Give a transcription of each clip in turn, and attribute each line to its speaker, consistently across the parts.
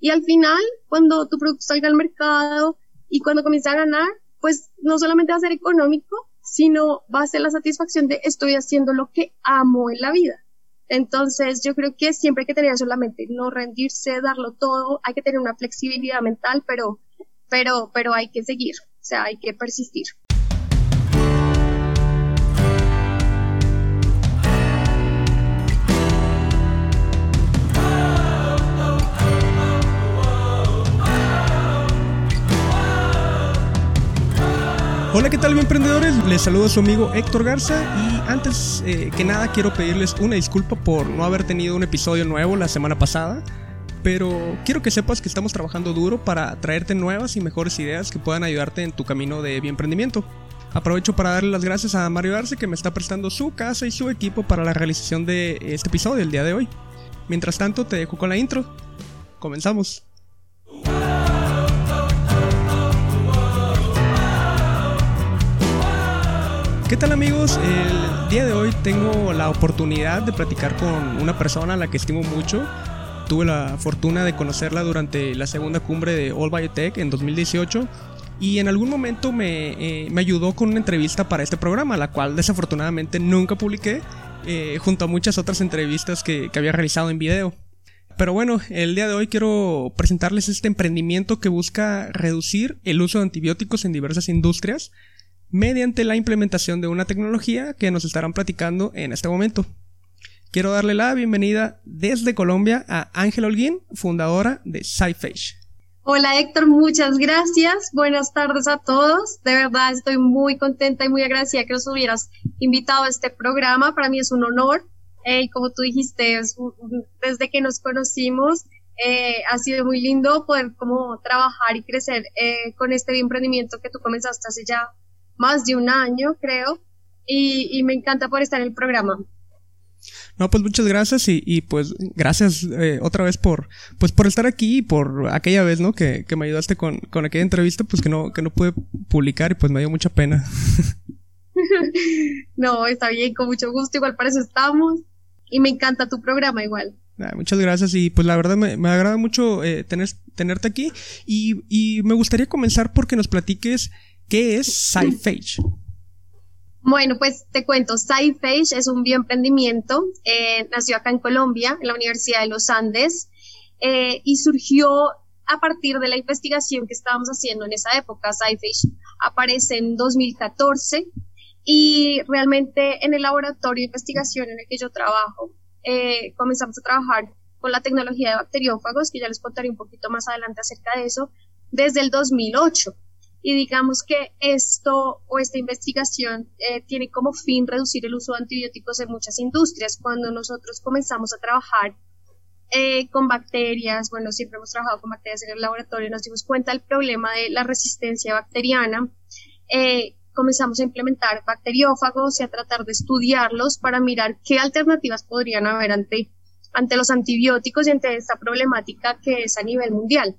Speaker 1: Y al final, cuando tu producto salga al mercado y cuando comience a ganar, pues no solamente va a ser económico, sino va a ser la satisfacción de estoy haciendo lo que amo en la vida. Entonces, yo creo que siempre hay que tener solamente no rendirse, darlo todo, hay que tener una flexibilidad mental, pero, pero, pero hay que seguir, o sea, hay que persistir.
Speaker 2: Hola, ¿qué tal, emprendedores? Les saludo a su amigo Héctor Garza y antes eh, que nada quiero pedirles una disculpa por no haber tenido un episodio nuevo la semana pasada, pero quiero que sepas que estamos trabajando duro para traerte nuevas y mejores ideas que puedan ayudarte en tu camino de emprendimiento. Aprovecho para darle las gracias a Mario Arce que me está prestando su casa y su equipo para la realización de este episodio el día de hoy. Mientras tanto, te dejo con la intro. Comenzamos. ¿Qué tal amigos? El día de hoy tengo la oportunidad de platicar con una persona a la que estimo mucho. Tuve la fortuna de conocerla durante la segunda cumbre de All Biotech en 2018 y en algún momento me, eh, ayudó con una entrevista para este programa, la cual desafortunadamente nunca publiqué, eh, junto a muchas otras entrevistas que, que había realizado en video. Pero bueno, el día de hoy quiero presentarles este emprendimiento que busca reducir el uso de antibióticos en diversas industrias mediante la implementación de una tecnología que nos estarán platicando en este momento. Quiero darle la bienvenida desde Colombia a Ángela Holguín, fundadora de SciFage.
Speaker 1: Hola Héctor, muchas gracias. Buenas tardes a todos. De verdad estoy muy contenta y muy agradecida que nos hubieras invitado a este programa. Para mí es un honor. Eh, y como tú dijiste, desde que nos conocimos, eh, ha sido muy lindo poder como trabajar y crecer eh, con este emprendimiento que tú comenzaste hace ya más de un año, creo, y, me encanta por estar en el programa.
Speaker 2: No, pues muchas gracias y, pues gracias eh, otra vez por pues por estar aquí y por aquella vez, ¿no? Que, me ayudaste con, con, aquella entrevista, pues que no, que no pude publicar y pues me dio mucha pena.
Speaker 1: no, está bien, con mucho gusto, igual para eso estamos y me encanta tu programa igual.
Speaker 2: Ah, muchas gracias y pues la verdad me, me agrada mucho eh, tener, tenerte aquí y, y me gustaría comenzar porque nos platiques ¿Qué es SciFage?
Speaker 1: Bueno, pues te cuento, SciFage es un bioemprendimiento, eh, nació acá en Colombia, en la Universidad de los Andes, eh, y surgió a partir de la investigación que estábamos haciendo en esa época. SciFage aparece en 2014 y realmente en el laboratorio de investigación en el que yo trabajo, eh, comenzamos a trabajar con la tecnología de bacteriófagos, que ya les contaré un poquito más adelante acerca de eso, desde el 2008 y digamos que esto o esta investigación eh, tiene como fin reducir el uso de antibióticos en muchas industrias. Cuando nosotros comenzamos a trabajar eh, con bacterias, bueno, siempre hemos trabajado con bacterias en el laboratorio, nos dimos cuenta del problema de la resistencia bacteriana. Eh, comenzamos a implementar bacteriófagos y a tratar de estudiarlos para mirar qué alternativas podrían haber ante, ante los antibióticos y ante esta problemática que es a nivel mundial.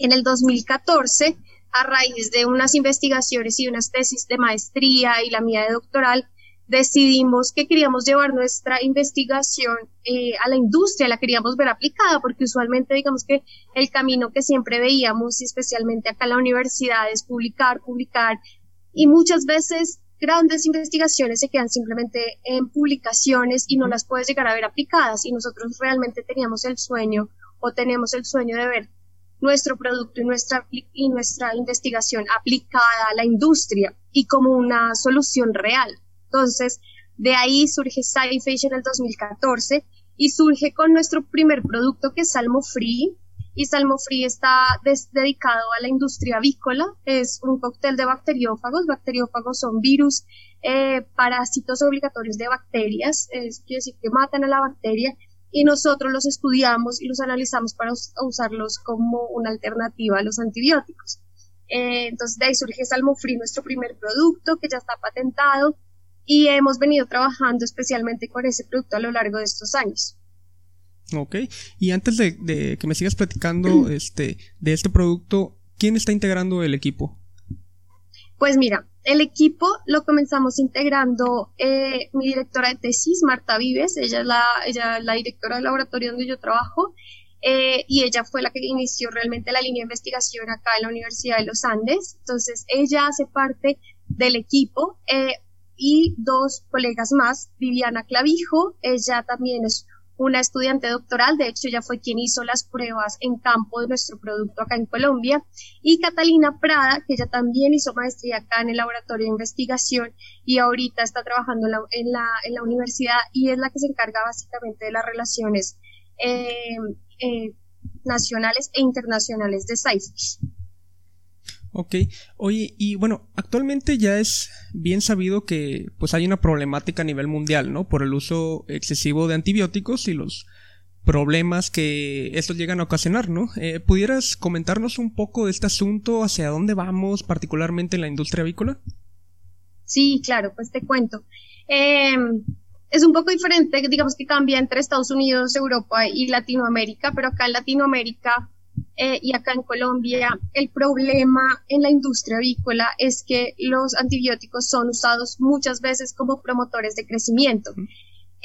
Speaker 1: En el 2014 a raíz de unas investigaciones y unas tesis de maestría y la mía de doctoral, decidimos que queríamos llevar nuestra investigación eh, a la industria, la queríamos ver aplicada, porque usualmente digamos que el camino que siempre veíamos, y especialmente acá en la universidad, es publicar, publicar, y muchas veces grandes investigaciones se quedan simplemente en publicaciones y no las puedes llegar a ver aplicadas, y nosotros realmente teníamos el sueño o tenemos el sueño de ver nuestro producto y nuestra, y nuestra investigación aplicada a la industria y como una solución real. Entonces, de ahí surge SciFish en el 2014 y surge con nuestro primer producto que es Salmo Free. Y Salmo Free está dedicado a la industria avícola. Es un cóctel de bacteriófagos. Bacteriófagos son virus, eh, parásitos obligatorios de bacterias. Es, decir que matan a la bacteria y nosotros los estudiamos y los analizamos para usarlos como una alternativa a los antibióticos. Eh, entonces de ahí surge Salmofree, nuestro primer producto que ya está patentado y hemos venido trabajando especialmente con ese producto a lo largo de estos años.
Speaker 2: Ok, y antes de, que me sigas platicando este, de este producto, ¿quién está integrando el equipo?
Speaker 1: Pues mira, el equipo lo comenzamos integrando eh, mi directora de tesis, Marta Vives, ella es la, directora del laboratorio donde yo trabajo, eh, y ella fue la que inició realmente la línea de investigación acá en la Universidad de los Andes. Entonces, ella hace parte del equipo eh, y dos colegas más, Viviana Clavijo, ella también es una estudiante doctoral, de hecho ella fue quien hizo las pruebas en campo de nuestro producto acá en Colombia, y Catalina Prada, que ella también hizo maestría acá en el laboratorio de investigación y ahorita está trabajando en la, en la, universidad y es la que se encarga básicamente de las relaciones eh, eh, nacionales e internacionales de CIFIS.
Speaker 2: Ok, oye, y bueno, actualmente ya es bien sabido que pues hay una problemática a nivel mundial, ¿no? Por el uso excesivo de antibióticos y los problemas que estos llegan a ocasionar, ¿no? Eh, ¿Pudieras comentarnos un poco de este asunto, hacia dónde vamos, particularmente en la industria avícola?
Speaker 1: Sí, claro, pues te cuento. Em, es un poco diferente, digamos que cambia entre Estados Unidos, Europa y Latinoamérica, pero acá en Latinoamérica eh, y acá en Colombia el problema en la industria avícola es que los antibióticos son usados muchas veces como promotores de crecimiento.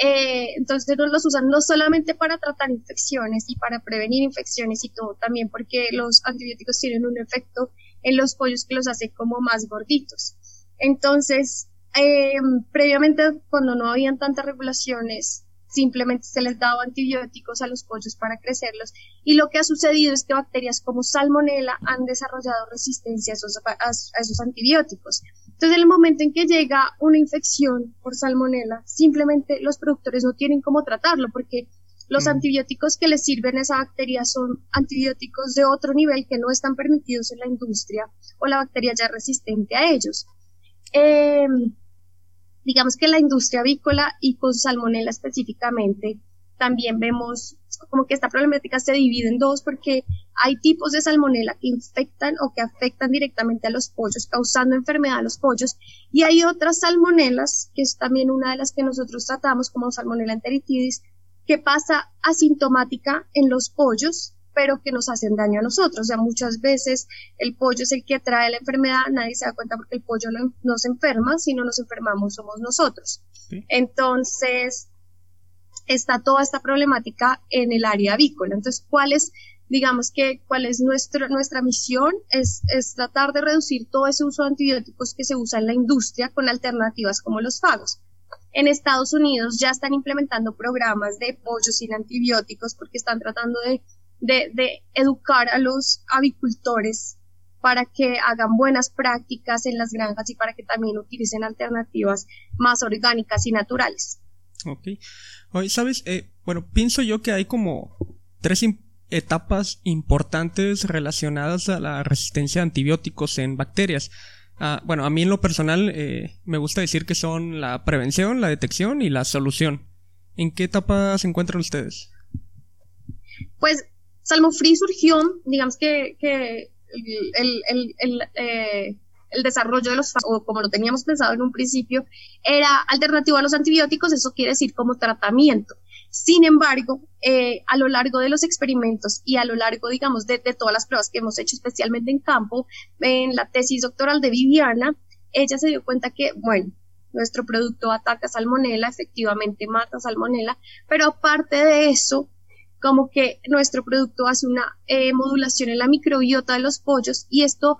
Speaker 1: Eh, entonces no los usan no solamente para tratar infecciones y para prevenir infecciones y todo, también porque los antibióticos tienen un efecto en los pollos que los hace como más gorditos. Entonces, eh, previamente cuando no habían tantas regulaciones simplemente se les daba antibióticos a los pollos para crecerlos y lo que ha sucedido es que bacterias como salmonella han desarrollado resistencia a esos, antibióticos. Entonces, en el momento en que llega una infección por salmonella, simplemente los productores no tienen cómo tratarlo porque los mm. antibióticos que les sirven a esa bacteria son antibióticos de otro nivel que no están permitidos en la industria o la bacteria ya resistente a ellos. Eh, digamos que la industria avícola y con salmonella específicamente, también vemos como que esta problemática se divide en dos porque hay tipos de salmonella que infectan o que afectan directamente a los pollos, causando enfermedad a los pollos, y hay otras salmonelas, que es también una de las que nosotros tratamos como salmonella enteritidis, que pasa asintomática en los pollos pero que nos hacen daño a nosotros. O sea, muchas veces el pollo es el que trae la enfermedad, nadie se da cuenta porque el pollo no, se enferma, si no nos enfermamos somos nosotros. Entonces, está toda esta problemática en el área avícola. Entonces, ¿cuál es, digamos que, cuál es nuestro, nuestra misión? Es, es tratar de reducir todo ese uso de antibióticos que se usa en la industria con alternativas como los fagos. En Estados Unidos ya están implementando programas de pollo sin antibióticos porque están tratando de de, educar a los avicultores para que hagan buenas prácticas en las granjas y para que también utilicen alternativas más orgánicas y naturales.
Speaker 2: Ok. Hoy, ¿sabes? Eh, bueno, pienso yo que hay como tres etapas importantes relacionadas a la resistencia a antibióticos en bacterias. Ah, bueno, a mí en lo personal eh, me gusta decir que son la prevención, la detección y la solución. ¿En qué etapa se encuentran ustedes?
Speaker 1: Pues Salmo Free surgió, digamos que, que el, el, el, eh, el, desarrollo de los, o como lo teníamos pensado en un principio, era alternativo a los antibióticos, eso quiere decir como tratamiento. Sin embargo, eh, a lo largo de los experimentos y a lo largo, digamos, de, de, todas las pruebas que hemos hecho, especialmente en campo, en la tesis doctoral de Viviana, ella se dio cuenta que, bueno, nuestro producto ataca salmonela, efectivamente mata salmonela, pero aparte de eso, como que nuestro producto hace una eh, modulación en la microbiota de los pollos y esto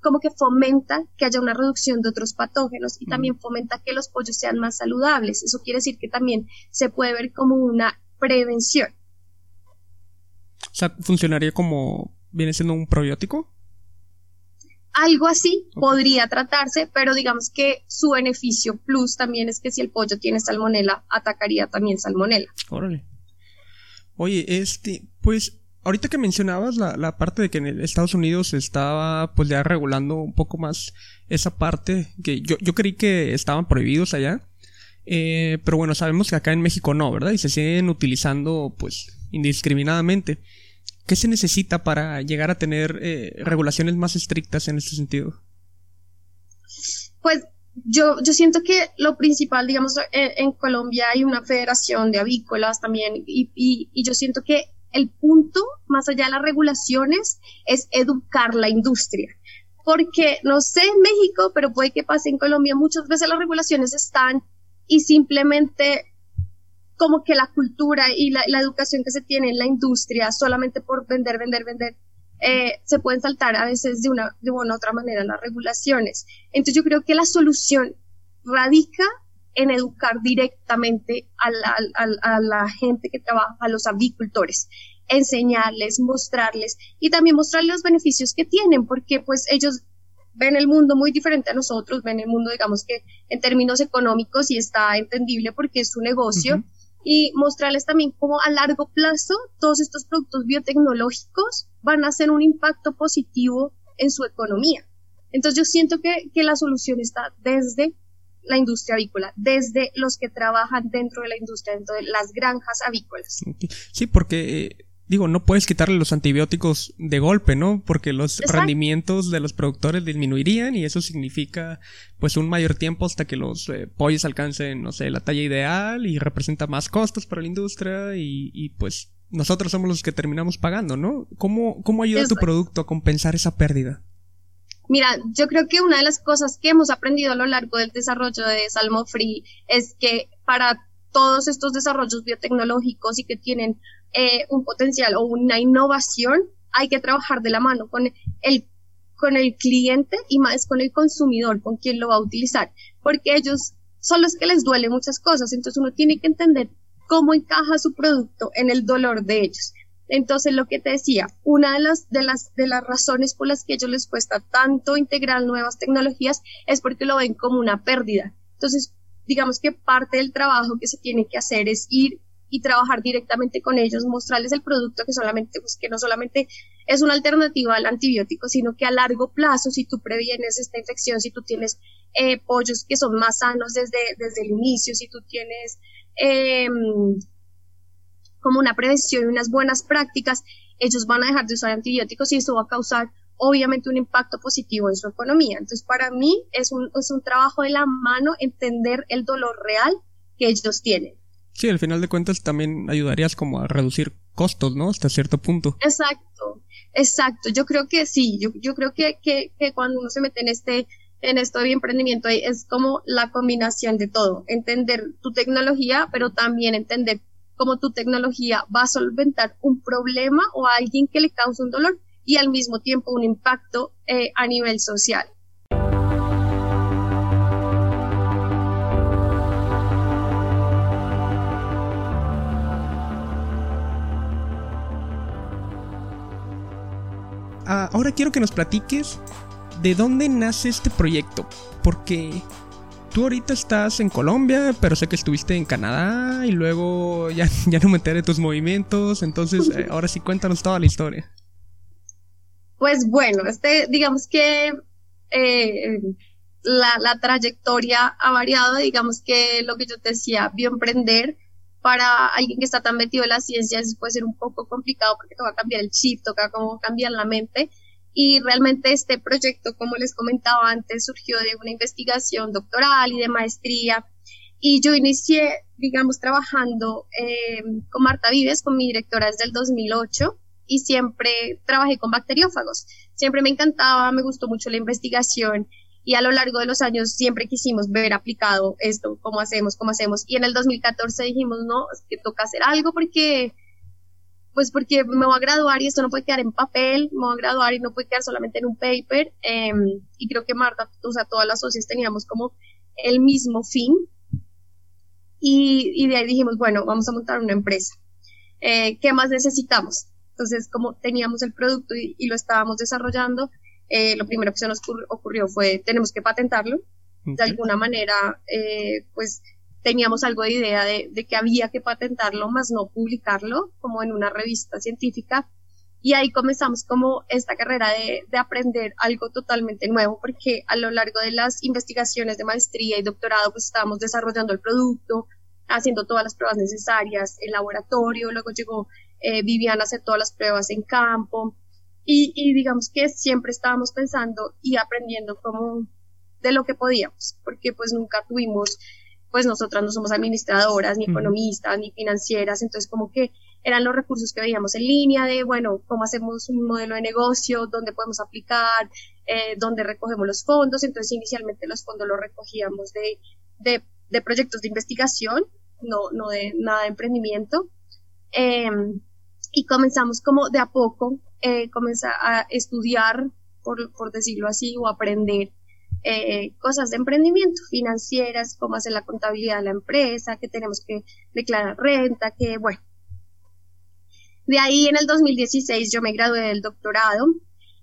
Speaker 1: como que fomenta que haya una reducción de otros patógenos y también fomenta que los pollos sean más saludables. Eso quiere decir que también se puede ver como una prevención.
Speaker 2: O sea, ¿funcionaría como viene siendo un probiótico?
Speaker 1: Algo así podría tratarse, pero digamos que su beneficio plus también es que si el pollo tiene salmonela, atacaría también salmonela.
Speaker 2: Órale. Oye, este, pues ahorita que mencionabas la, la, parte de que en Estados Unidos estaba pues ya regulando un poco más esa parte, que yo, yo creí que estaban prohibidos allá, eh, pero bueno, sabemos que acá en México no, ¿verdad? Y se siguen utilizando pues indiscriminadamente. ¿Qué se necesita para llegar a tener eh, regulaciones más estrictas en este sentido?
Speaker 1: Pues yo, yo siento que lo principal, digamos, en, Colombia hay una federación de avícolas también y, y, y, yo siento que el punto, más allá de las regulaciones, es educar la industria. Porque, no sé en México, pero puede que pase en Colombia, muchas veces las regulaciones están y simplemente como que la cultura y la, educación que se tiene en la industria solamente por vender, vender, vender, eh, se pueden saltar a veces de una, de una u otra manera las regulaciones. Entonces yo creo que la solución radica en educar directamente a la, a la gente que trabaja, a los avicultores, enseñarles, mostrarles y también mostrarles los beneficios que tienen, porque pues ellos ven el mundo muy diferente a nosotros, ven el mundo, digamos que en términos económicos y está entendible porque es su negocio. Y mostrarles también cómo a largo plazo todos estos productos biotecnológicos van a hacer un impacto positivo en su economía. Entonces yo siento que, que la solución está desde la industria avícola, desde los que trabajan dentro de la industria, dentro de las granjas avícolas.
Speaker 2: Sí, porque eh, digo, no puedes quitarle los antibióticos de golpe, ¿no? Porque los rendimientos de los productores disminuirían y eso significa pues un mayor tiempo hasta que los eh, pollos alcancen, no sé, la talla ideal y representa más costos para la industria y, pues nosotros somos los que terminamos pagando, ¿no? ¿Cómo, cómo ayuda tu producto a compensar esa pérdida?
Speaker 1: Mira, yo creo que una de las cosas que hemos aprendido a lo largo del desarrollo de Salmo Free es que para todos estos desarrollos biotecnológicos y que tienen eh, un potencial o una innovación, hay que trabajar de la mano con el, con el cliente y más con el consumidor, con quien lo va a utilizar, porque ellos son los que les duele muchas cosas, entonces uno tiene que entender cómo encaja su producto en el dolor de ellos. Entonces, lo que te decía, una de las, de las, de las razones por las que ellos les cuesta tanto integrar nuevas tecnologías es porque lo ven como una pérdida. Entonces, digamos que parte del trabajo que se tiene que hacer es ir y trabajar directamente con ellos, mostrarles el producto que solamente, pues que no solamente es una alternativa al antibiótico, sino que a largo plazo, si tú previenes esta infección, si tú tienes eh, pollos que son más sanos desde, desde el inicio, si tú tienes em, como una prevención y unas buenas prácticas, ellos van a dejar de usar antibióticos y eso va a causar obviamente un impacto positivo en su economía. Entonces, para mí es un, es un trabajo de la mano entender el dolor real que ellos tienen.
Speaker 2: Sí, al final de cuentas también ayudarías como a reducir costos, ¿no? Hasta cierto punto.
Speaker 1: Exacto, exacto. Yo creo que sí, yo, yo creo que, que, cuando uno se mete en este en esto de emprendimiento es como la combinación de todo, entender tu tecnología, pero también entender cómo tu tecnología va a solventar un problema o a alguien que le causa un dolor y al mismo tiempo un impacto eh, a nivel social.
Speaker 2: Ahora quiero que nos platiques de dónde nace este proyecto, porque tú ahorita estás en Colombia, pero sé que estuviste en Canadá y luego ya, ya no me enteré de tus movimientos, entonces eh, ahora sí cuéntanos toda la historia.
Speaker 1: Pues bueno, este, digamos que eh, la, la, trayectoria ha variado, digamos que lo que yo te decía, bioemprender para alguien que está tan metido en las ciencias puede ser un poco complicado porque toca cambiar el chip, toca como cambiar la mente. Y realmente este proyecto, como les comentaba antes, surgió de una investigación doctoral y de maestría. Y yo inicié, digamos, trabajando eh, con Marta Vives, con mi directora desde el 2008 y siempre trabajé con bacteriófagos. Siempre me encantaba, me gustó mucho la investigación y a lo largo de los años siempre quisimos ver aplicado esto, cómo hacemos, cómo hacemos. Y en el 2014 dijimos, no, es que toca hacer algo porque, pues porque me voy a graduar y esto no puede quedar en papel, me voy a graduar y no puede quedar solamente en un paper. Em, y creo que Marta, o sea, todas las socias teníamos como el mismo fin. Y, y de ahí dijimos, bueno, vamos a montar una empresa. Eh, ¿Qué más necesitamos? Entonces, como teníamos el producto y, lo estábamos desarrollando, eh, lo primero que se nos ocurrió fue, tenemos que patentarlo. De alguna manera, eh, pues teníamos algo de idea de, que había que patentarlo, más no publicarlo como en una revista científica. Y ahí comenzamos como esta carrera de, de, aprender algo totalmente nuevo, porque a lo largo de las investigaciones de maestría y doctorado, pues estábamos desarrollando el producto, haciendo todas las pruebas necesarias, el laboratorio, luego llegó eh, vivían a hacer todas las pruebas en campo y, digamos que siempre estábamos pensando y aprendiendo como de lo que podíamos, porque pues nunca tuvimos, pues nosotras no somos administradoras, ni economistas, ni financieras, entonces como que eran los recursos que veíamos en línea de, bueno, cómo hacemos un modelo de negocio, dónde podemos aplicar, eh, dónde recogemos los fondos, entonces inicialmente los fondos los recogíamos de, de, de proyectos de investigación no, no de nada de emprendimiento. Em, y comenzamos como de a poco, eh, comenzar a estudiar, por, por decirlo así, o aprender eh, cosas de emprendimiento financieras, cómo hacer la contabilidad de la empresa, que tenemos que declarar renta, que bueno. De ahí en el 2016 yo me gradué del doctorado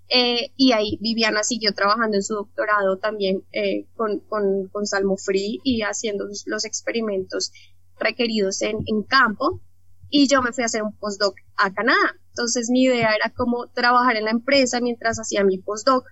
Speaker 1: eh, y ahí Viviana siguió trabajando en su doctorado también eh, con, con, con, Salmo Free y haciendo los experimentos requeridos en, en campo. Y yo me fui a hacer un postdoc a Canadá. Entonces mi idea era como trabajar en la empresa mientras hacía mi postdoc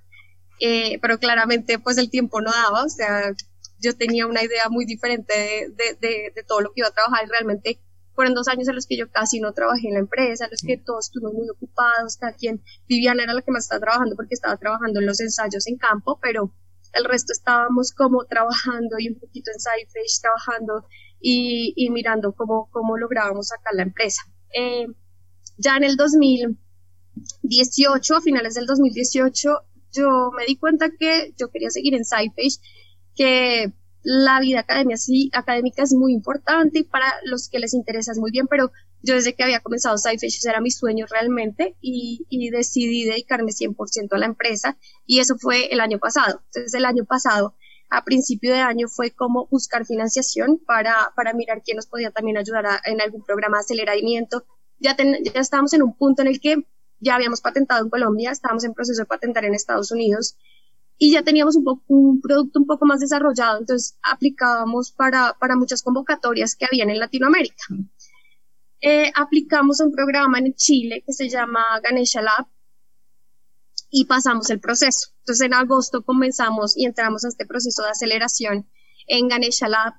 Speaker 1: eh, pero claramente pues el tiempo no daba, o sea, yo tenía una idea muy diferente de, de, de, todo lo que iba a trabajar y realmente fueron dos años en los que yo casi no trabajé en la empresa, en los que todos estuvimos muy ocupados, cada quien, Viviana era la que más estaba trabajando porque estaba trabajando en los ensayos en campo, pero el resto estábamos como trabajando y un poquito en SciFish trabajando y, y, mirando cómo, cómo lográbamos sacar la empresa. Eh, ya en el 2018, a finales del 2018, yo me di cuenta que yo quería seguir en SciPage, que la vida academia, sí, académica es muy importante y para los que les interesa es muy bien, pero yo desde que había comenzado SciFish era mi sueño realmente y, y decidí dedicarme 100% a la empresa y eso fue el año pasado. Entonces el año pasado, a principio de año, fue como buscar financiación para, para mirar quién nos podía también ayudar en algún programa de aceleramiento. Ya, ya estábamos en un punto en el que ya habíamos patentado en Colombia, estábamos en proceso de patentar en Estados Unidos y ya teníamos un, poco, un producto un poco más desarrollado, entonces aplicábamos para, para muchas convocatorias que habían en Latinoamérica. Eh, aplicamos un programa en Chile que se llama Ganesha Lab y pasamos el proceso. Entonces en agosto comenzamos y entramos a este proceso de aceleración en Ganesha Lab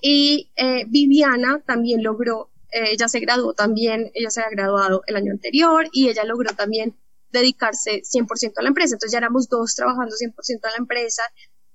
Speaker 1: y eh, Viviana también logró eh, ella se graduó también, ella se había graduado el año anterior y ella logró también dedicarse 100% a la empresa. Entonces ya éramos dos trabajando 100% a la empresa,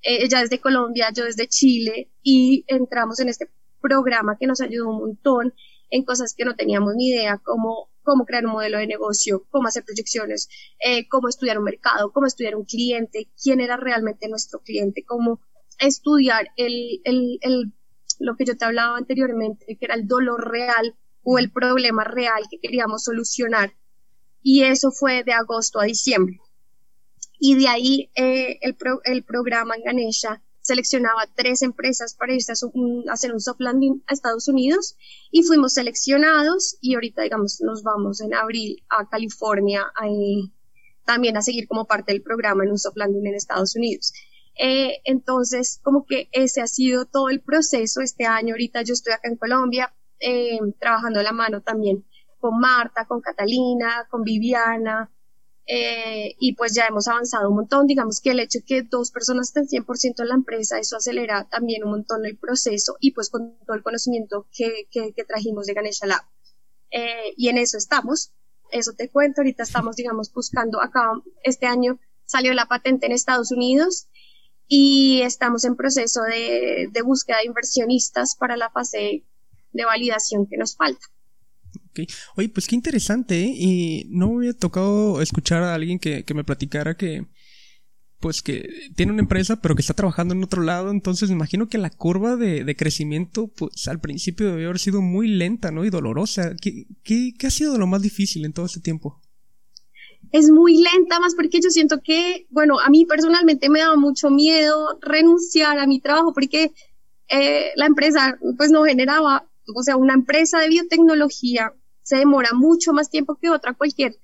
Speaker 1: eh, ella desde Colombia, yo desde Chile y entramos en este programa que nos ayudó un montón en cosas que no teníamos ni idea, como cómo crear un modelo de negocio, cómo hacer proyecciones, eh, cómo estudiar un mercado, cómo estudiar un cliente, quién era realmente nuestro cliente, cómo estudiar el, el, el lo que yo te hablaba anteriormente, que era el dolor real o el problema real que queríamos solucionar. Y eso fue de agosto a diciembre. Y de ahí eh, el, el programa en Ganesha seleccionaba tres empresas para irse a, hacer un soft landing a Estados Unidos y fuimos seleccionados y ahorita digamos nos vamos en abril a California también a seguir como parte del programa en un soft landing en Estados Unidos. Eh, entonces, como que ese ha sido todo el proceso. Este año, ahorita yo estoy acá en Colombia, eh, trabajando la mano también con Marta, con Catalina, con Viviana, eh, y pues ya hemos avanzado un montón. Digamos que el hecho de que dos personas estén 100% en la empresa, eso acelera también un montón el proceso y pues con todo el conocimiento que, que, que trajimos de Ganesha Lab. Eh, y en eso estamos. Eso te cuento. Ahorita estamos, digamos, buscando acá. Este año salió la patente en Estados Unidos y estamos en proceso de, búsqueda de inversionistas para la fase de validación que nos falta.
Speaker 2: Oye, pues qué interesante, ¿eh? Y no me había tocado escuchar a alguien que, me platicara que, pues que tiene una empresa, pero que está trabajando en otro lado, entonces me imagino que la curva de, crecimiento, pues al principio debe haber sido muy lenta, ¿no? Y dolorosa. ¿Qué, qué, qué ha sido lo más difícil en todo este tiempo?
Speaker 1: Es muy lenta, más porque yo siento que, bueno, a mí personalmente me daba mucho miedo renunciar a mi trabajo porque eh, la empresa pues no generaba, o sea, una empresa de biotecnología se demora mucho más tiempo que otra cualquier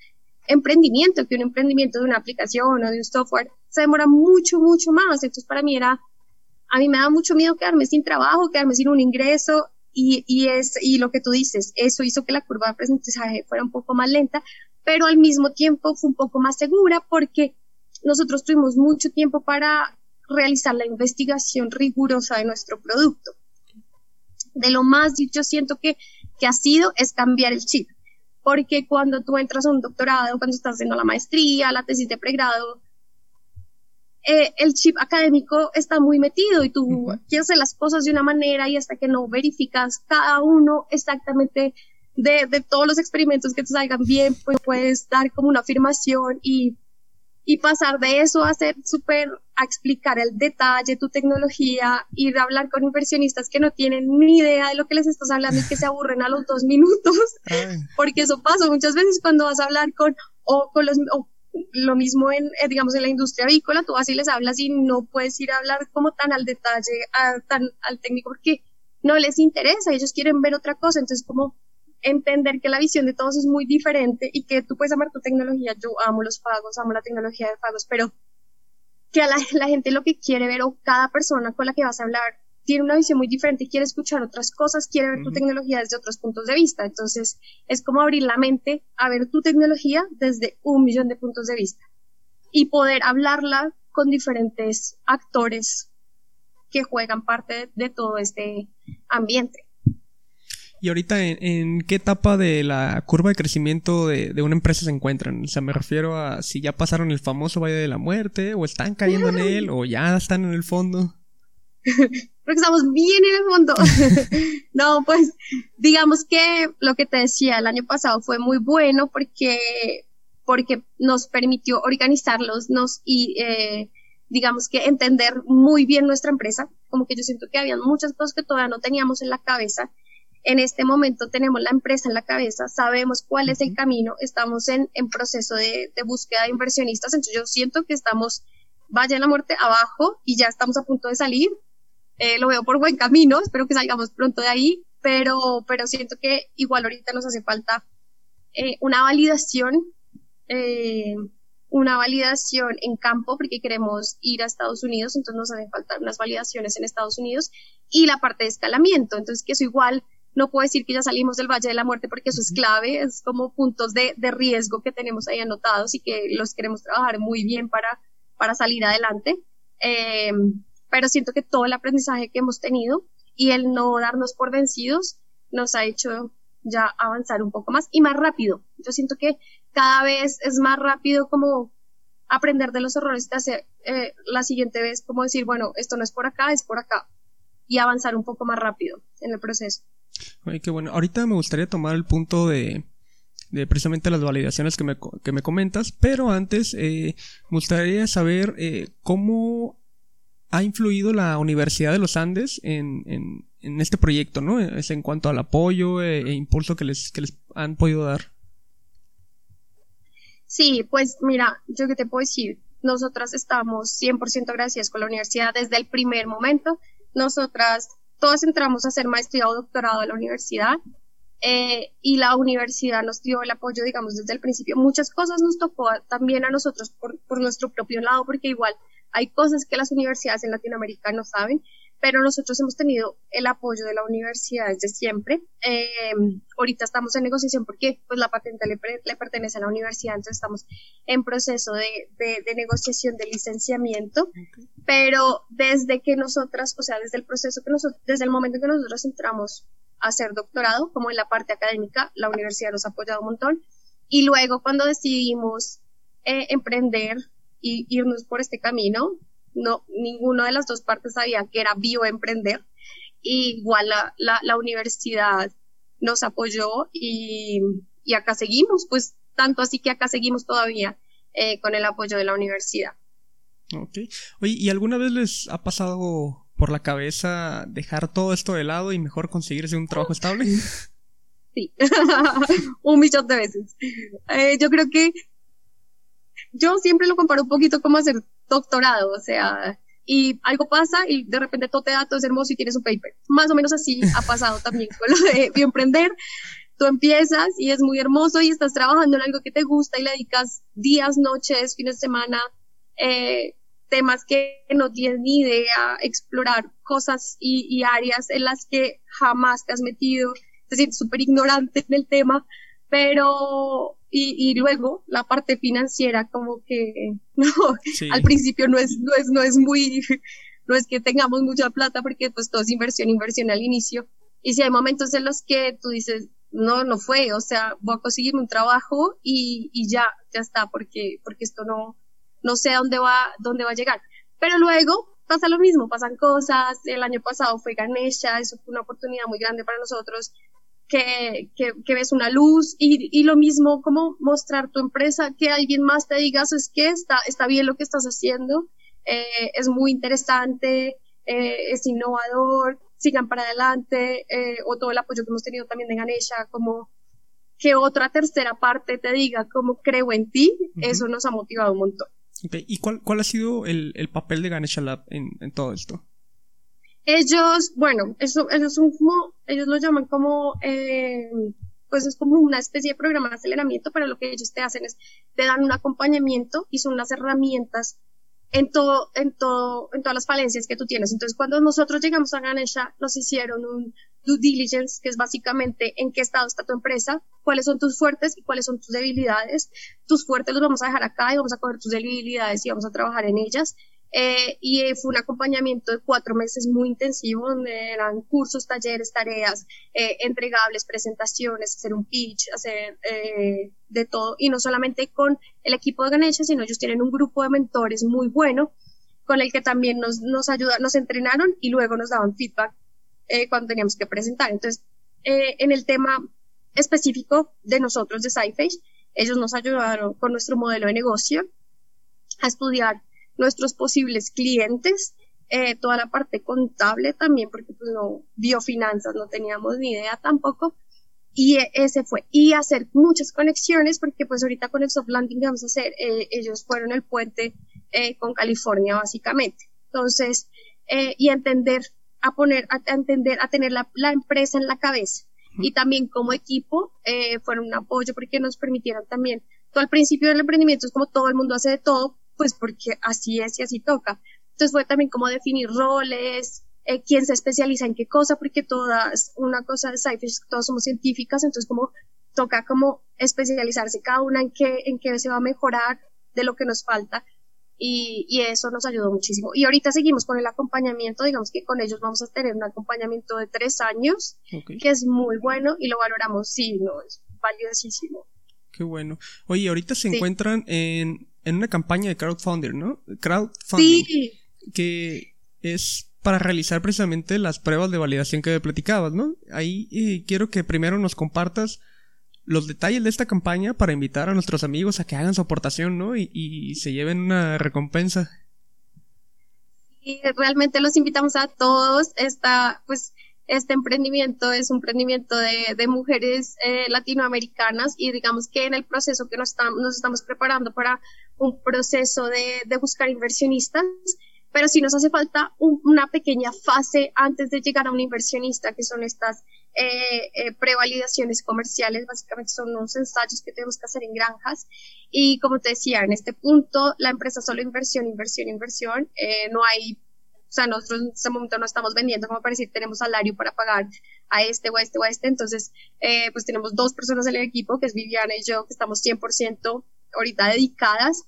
Speaker 1: emprendimiento, que un emprendimiento de una aplicación o de un software, se demora mucho, mucho más. Entonces para mí era, a mí me da mucho miedo quedarme sin trabajo, quedarme sin un ingreso y, y, es, y lo que tú dices, eso hizo que la curva de aprendizaje fuera un poco más lenta, pero al mismo tiempo fue un poco más segura porque nosotros tuvimos mucho tiempo para realizar la investigación rigurosa de nuestro producto. De lo más yo siento que, que ha sido es cambiar el chip, porque cuando tú entras a un doctorado, cuando estás haciendo la maestría, la tesis de pregrado, eh, el chip académico está muy metido y tú quieres hacer las cosas de una manera y hasta que no verificas cada uno exactamente de, de todos los experimentos que te salgan bien, pues puedes dar como una afirmación y, y pasar de eso a ser súper a explicar el detalle tu tecnología, ir a hablar con inversionistas que no tienen ni idea de lo que les estás hablando y que se aburren a los dos minutos, porque eso pasa muchas veces cuando vas a hablar con, o con los, o lo mismo en, eh, digamos, en la industria avícola, tú vas y les hablas y no puedes ir a hablar como tan al detalle, tan al técnico, porque no les interesa, ellos quieren ver otra cosa, entonces como entender que la visión de todos es muy diferente y que tú puedes amar tu tecnología, yo amo los pagos, amo la tecnología de pagos, pero que a la, la gente lo que quiere ver o cada persona con la que vas a hablar tiene una visión muy diferente, quiere escuchar otras cosas, quiere ver tu tecnología desde otros puntos de vista. Entonces, es como abrir la mente a ver tu tecnología desde un millón de puntos de vista y poder hablarla con diferentes actores que juegan parte de, todo este ambiente.
Speaker 2: ¿Y ahorita en, qué etapa de la curva de crecimiento de, de, una empresa se encuentran? O sea, me refiero a si ya pasaron el famoso Valle de la Muerte, o están cayendo en él, o ya están en el fondo.
Speaker 1: porque estamos bien en el fondo. no, pues digamos que lo que te decía el año pasado fue muy bueno porque, porque nos permitió organizarlos nos, y eh, digamos que entender muy bien nuestra empresa. Como que yo siento que había muchas cosas que todavía no teníamos en la cabeza. En este momento tenemos la empresa en la cabeza, sabemos cuál es el camino, estamos en, en proceso de, de búsqueda de inversionistas, entonces yo siento que estamos, vaya la muerte abajo y ya estamos a punto de salir, eh, lo veo por buen camino, espero que salgamos pronto de ahí, pero, pero siento que igual ahorita nos hace falta eh, una validación, eh, una validación en campo porque queremos ir a Estados Unidos, entonces nos hacen falta unas validaciones en Estados Unidos y la parte de escalamiento, entonces que eso igual no puedo decir que ya salimos del Valle de la Muerte porque eso es clave, es como puntos de, de riesgo que tenemos ahí anotados y que los queremos trabajar muy bien para, para salir adelante. Eh, pero siento que todo el aprendizaje que hemos tenido y el no darnos por vencidos nos ha hecho ya avanzar un poco más y más rápido. Yo siento que cada vez es más rápido como aprender de los errores de hacer eh, la siguiente vez, como decir, bueno, esto no es por acá, es por acá y avanzar un poco más rápido en el proceso.
Speaker 2: Qué bueno. Ahorita me gustaría tomar el punto de, precisamente las validaciones que me, que me comentas, pero antes eh, me gustaría saber eh, cómo ha influido la Universidad de los Andes en, en, este proyecto, ¿no? Es en cuanto al apoyo e, e, impulso que les, que les han podido dar.
Speaker 1: Sí, pues mira, yo que te puedo decir, nosotras estamos 100% agradecidas con la universidad desde el primer momento. Nosotras todas entramos a hacer maestría o doctorado a la universidad eh, y la universidad nos dio el apoyo, digamos, desde el principio. Muchas cosas nos tocó también a nosotros por, por nuestro propio lado, porque igual hay cosas que las universidades en Latinoamérica no saben, pero nosotros hemos tenido el apoyo de la universidad desde siempre. Eh, ahorita estamos en negociación porque pues, la patente le, pertenece a la universidad, entonces estamos en proceso de, de, negociación de licenciamiento, pero desde que nosotras, o sea, desde el proceso que nosotros, desde el momento en que nosotros entramos a hacer doctorado, como en la parte académica, la universidad nos ha apoyado un montón, y luego cuando decidimos eh, emprender y irnos por este camino. No, ninguna de las dos partes sabía que era bioemprender. igual la, la, universidad nos apoyó y, y, acá seguimos, pues tanto así que acá seguimos todavía eh, con el apoyo de la universidad.
Speaker 2: Ok. Oye, ¿y alguna vez les ha pasado por la cabeza dejar todo esto de lado y mejor conseguirse un trabajo estable?
Speaker 1: Sí, un millón de veces. Eh, yo creo que yo siempre lo comparo un poquito como hacer doctorado, o sea, y algo pasa y de repente todo te da, todo es hermoso y tienes un paper. Más o menos así ha pasado también con lo de emprender. Tú empiezas y es muy hermoso y estás trabajando en algo que te gusta y le dedicas días, noches, fines de semana, eh, temas que no tienes ni idea, explorar cosas y, y áreas en las que jamás te has metido, te sientes súper ignorante en el tema, pero y, y, luego la parte financiera como que no al principio no es no es no es muy no es que tengamos mucha plata porque pues todo es inversión inversión al inicio. Y si hay momentos en los que tú dices no no fue o sea voy a conseguirme un trabajo y, y ya ya está porque porque esto no no sé a dónde va dónde va a llegar. Pero luego pasa lo mismo pasan cosas. El año pasado fue Ganesha eso fue una oportunidad muy grande para nosotros que, que, ves una luz y, y, lo mismo como mostrar tu empresa, que alguien más te diga, es que está, está bien lo que estás haciendo, eh, es muy interesante, eh, es innovador, sigan para adelante, eh, o todo el apoyo que hemos tenido también de Ganesha, como que otra tercera parte te diga como creo en ti, eso nos ha motivado un montón.
Speaker 2: ¿Y cuál, cuál ha sido el, el papel de Ganesha Lab en, en todo esto?
Speaker 1: Ellos, bueno, eso, ellos son como, ellos lo llaman como, eh, pues es como una especie de programa de aceleramiento, pero lo que ellos te hacen es, te dan un acompañamiento y son unas herramientas en todo, en todo, en todas las falencias que tú tienes. Entonces, cuando nosotros llegamos a Ganesha, nos hicieron un due diligence, que es básicamente en qué estado está tu empresa, cuáles son tus fuertes y cuáles son tus debilidades. Tus fuertes los vamos a dejar acá y vamos a coger tus debilidades y vamos a trabajar en ellas. Eh, y eh, fue un acompañamiento de cuatro meses muy intensivo, donde eran cursos, talleres, tareas, eh, entregables, presentaciones, hacer un pitch, hacer de todo, y no solamente con el equipo de Ganesha, sino ellos tienen un grupo de mentores muy bueno, con el que también nos, nos ayudaron, nos entrenaron y luego nos daban feedback cuando teníamos que presentar. Entonces, en el tema específico de nosotros de SciFace, ellos nos ayudaron con nuestro modelo de negocio a estudiar nuestros posibles clientes, eh, toda la parte contable también, porque pues no, biofinanzas no teníamos ni idea tampoco. Y ese fue. Y hacer muchas conexiones, porque pues ahorita con el soft landing vamos a hacer, eh, ellos fueron el puente eh, con California básicamente. Entonces, y entender, a poner, a, entender, a tener la, la, empresa en la cabeza. Y también como equipo, fueron un apoyo porque nos permitieron también, todo al principio del emprendimiento es como todo el mundo hace de todo, pues porque así es y así toca. Entonces fue también como definir roles, eh, quién se especializa en qué cosa, porque todas, una cosa de Cypher, todos somos científicas, entonces como toca como especializarse cada una en qué, en qué se va a mejorar de lo que nos falta. Y, y, eso nos ayudó muchísimo. Y ahorita seguimos con el acompañamiento, digamos que con ellos vamos a tener un acompañamiento de tres años, que es muy bueno y lo valoramos, sí, no, es valiosísimo.
Speaker 2: Qué bueno. Oye, ahorita se encuentran en en una campaña de crowdfunding, ¿no? Crowdfunding. Sí. Que es para realizar precisamente las pruebas de validación que platicabas, ¿no? Ahí eh, quiero que primero nos compartas los detalles de esta campaña para invitar a nuestros amigos a que hagan su aportación, ¿no? Y, se lleven una recompensa.
Speaker 1: Y realmente los invitamos a todos. Esta, pues, este emprendimiento es un emprendimiento de, de mujeres eh, latinoamericanas y digamos que en el proceso que nos estamos preparando para un proceso de, de buscar inversionistas, pero sí nos hace falta una pequeña fase antes de llegar a un inversionista, que son estas eh, eh, prevalidaciones comerciales, básicamente son unos ensayos que tenemos que hacer en granjas. Y como te decía, en este punto la empresa solo inversión, inversión, inversión, eh, no hay o sea, nosotros en este momento no estamos vendiendo, como para decir, tenemos salario para pagar a este o a este o a este. Entonces, eh, pues tenemos dos personas en el equipo, que es Viviana y yo, que estamos 100% ahorita dedicadas.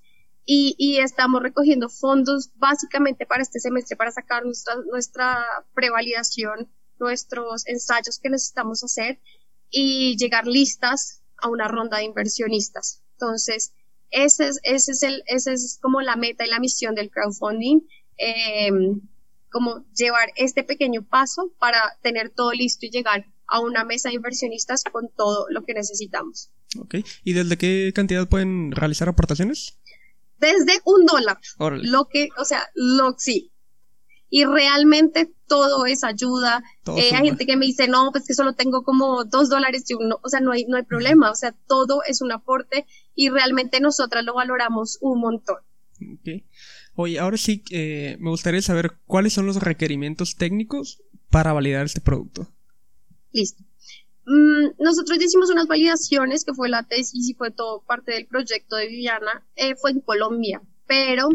Speaker 1: Y, y, estamos recogiendo fondos básicamente para este semestre para sacar nuestra, nuestra prevalidación, nuestros ensayos que necesitamos hacer y llegar listas a una ronda de inversionistas. Entonces, ese es, ese es, el, ese es como la meta y la misión del crowdfunding. Eh, como llevar este pequeño paso para tener todo listo y llegar a una mesa de inversionistas con todo lo que necesitamos.
Speaker 2: Ok, ¿y desde qué cantidad pueden realizar aportaciones?
Speaker 1: Desde un dólar. Lo que, o sea, lo sí. Y realmente todo es ayuda. Eh, hay gente que me dice, no, pues que solo tengo como dos dólares y uno, o sea, no hay, no hay problema. O sea, todo es un aporte y realmente nosotras lo valoramos un montón.
Speaker 2: Okay. Oye, ahora sí eh, me gustaría saber cuáles son los requerimientos técnicos para validar este producto.
Speaker 1: Listo. Mm, nosotros hicimos unas validaciones, que fue la tesis y fue todo parte del proyecto de Viviana, eh, fue en Colombia, pero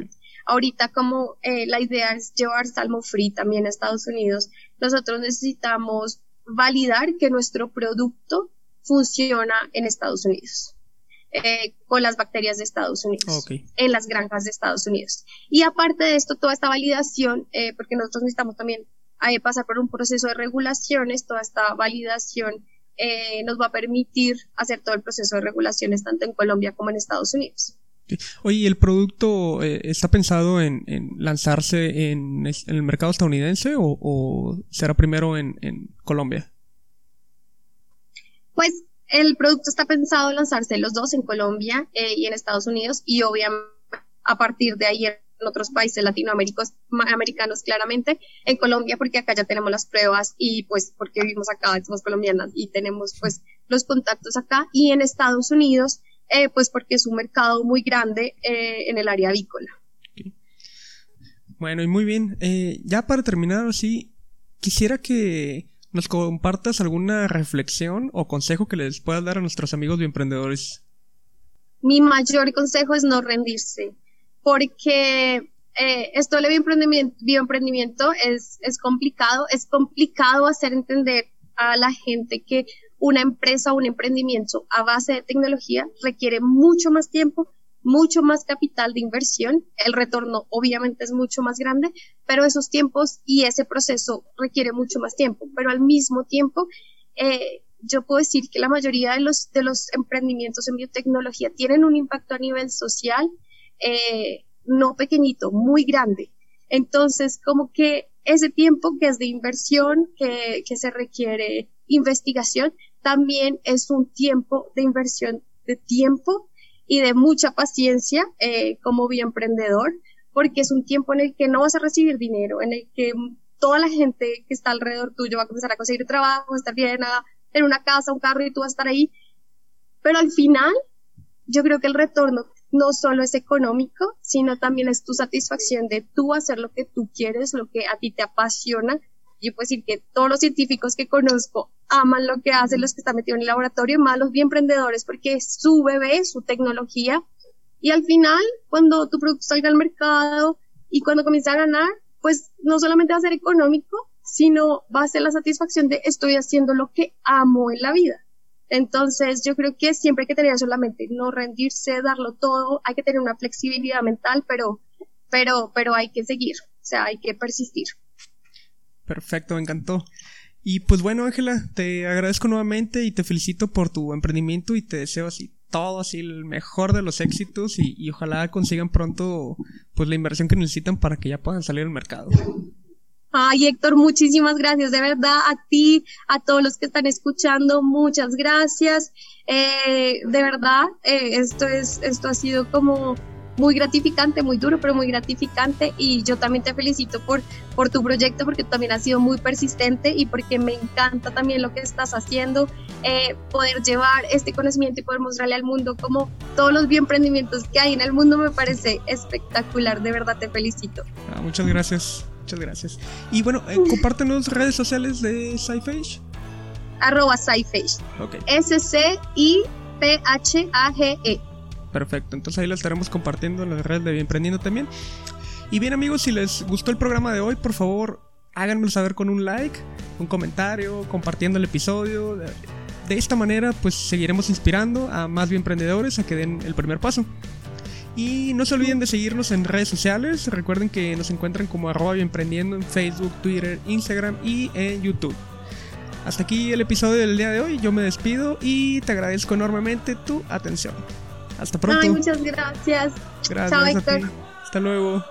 Speaker 1: ahorita como eh, la idea es llevar Salmo Free también a Estados Unidos, nosotros necesitamos validar que nuestro producto funciona en Estados Unidos. Eh, con las bacterias de Estados Unidos, en las granjas de Estados Unidos. Y aparte de esto, toda esta validación, eh, porque nosotros necesitamos también pasar por un proceso de regulaciones, toda esta validación nos va a permitir hacer todo el proceso de regulaciones tanto en Colombia como en Estados Unidos.
Speaker 2: Oye, ¿el producto está pensado en, lanzarse en, el mercado estadounidense o, será primero en, en Colombia?
Speaker 1: Pues el producto está pensado lanzarse los dos en Colombia eh, y en Estados Unidos y obviamente a partir de ahí en en otros países latinoamericanos claramente, en Colombia porque acá ya tenemos las pruebas y pues porque vivimos acá, somos colombianas y tenemos pues los contactos acá y en Estados Unidos eh, pues porque es un mercado muy grande eh, en el área avícola.
Speaker 2: Bueno, y muy bien. Eh, ya para terminar así, quisiera que nos compartas alguna reflexión o consejo que les puedas dar a nuestros amigos bioemprendedores.
Speaker 1: Mi mayor consejo es no rendirse, porque eh, esto del bioemprendimiento, es, complicado, es complicado hacer entender a la gente que una empresa o un emprendimiento a base de tecnología requiere mucho más tiempo, mucho más capital de inversión, el retorno obviamente es mucho más grande, pero esos tiempos y ese proceso requiere mucho más tiempo, pero al mismo tiempo eh, yo puedo decir que la mayoría de los emprendimientos en biotecnología tienen un impacto a nivel social, eh, no pequeñito, muy grande. Entonces, como que ese tiempo que es de inversión, que, se requiere investigación, también es un tiempo de inversión de tiempo y de mucha paciencia eh, como emprendedor, porque es un tiempo en el que no vas a recibir dinero, en el que toda la gente que está alrededor tuyo va a comenzar a conseguir trabajo, estar bien, a tener una casa, un carro y tú vas a estar ahí. Pero al final, yo creo que el retorno no solo es económico, sino también es tu satisfacción de tú hacer lo que tú quieres, lo que a ti te apasiona yo puedo decir que todos los científicos que conozco aman lo que hacen los que están metidos en el laboratorio, más los bien emprendedores, porque es su bebé, su tecnología. Y al final, cuando tu producto salga al mercado y cuando comienza a ganar, pues no solamente va a ser económico, sino va a ser la satisfacción de estoy haciendo lo que amo en la vida. Entonces, yo creo que siempre hay que tener solamente no rendirse, darlo todo, hay que tener una flexibilidad mental, pero, pero, pero hay que seguir, o sea, hay que persistir.
Speaker 2: Perfecto, me encantó. Y pues bueno, Ángela, te agradezco nuevamente y te felicito por tu emprendimiento y te deseo así todo, así el mejor de los éxitos y, ojalá consigan pronto pues la inversión que necesitan para que ya puedan salir al mercado.
Speaker 1: Ay, Héctor, muchísimas gracias, de verdad, a ti, a todos los que están escuchando, muchas gracias. Eh, de verdad, eh, esto es, esto ha sido como muy gratificante, muy duro, pero muy gratificante. Y yo también te felicito por, por tu proyecto, porque también has sido muy persistente y porque me encanta también lo que estás haciendo, eh, poder llevar este conocimiento y poder mostrarle al mundo como todos los emprendimientos que hay en el mundo me parece espectacular. De verdad te felicito.
Speaker 2: Ah, muchas gracias. Muchas gracias. Y bueno, eh, compártenos redes sociales de SciFage.
Speaker 1: Arroba SciFage. S-C-I-P-H-A-G-E.
Speaker 2: Perfecto, entonces ahí lo estaremos compartiendo en las redes de Emprendiendo también. Y bien amigos, si les gustó el programa de hoy, por favor háganmelo saber con un like, un comentario, compartiendo el episodio. De esta manera pues seguiremos inspirando a más bien emprendedores a que den el primer paso. Y no se olviden de seguirnos en redes sociales. Recuerden que nos encuentran como arroba emprendiendo en Facebook, Twitter, Instagram y en YouTube. Hasta aquí el episodio del día de hoy. Yo me despido y te agradezco enormemente tu atención. Hasta pronto.
Speaker 1: Ay, muchas gracias.
Speaker 2: Gracias. Chao. Hasta luego.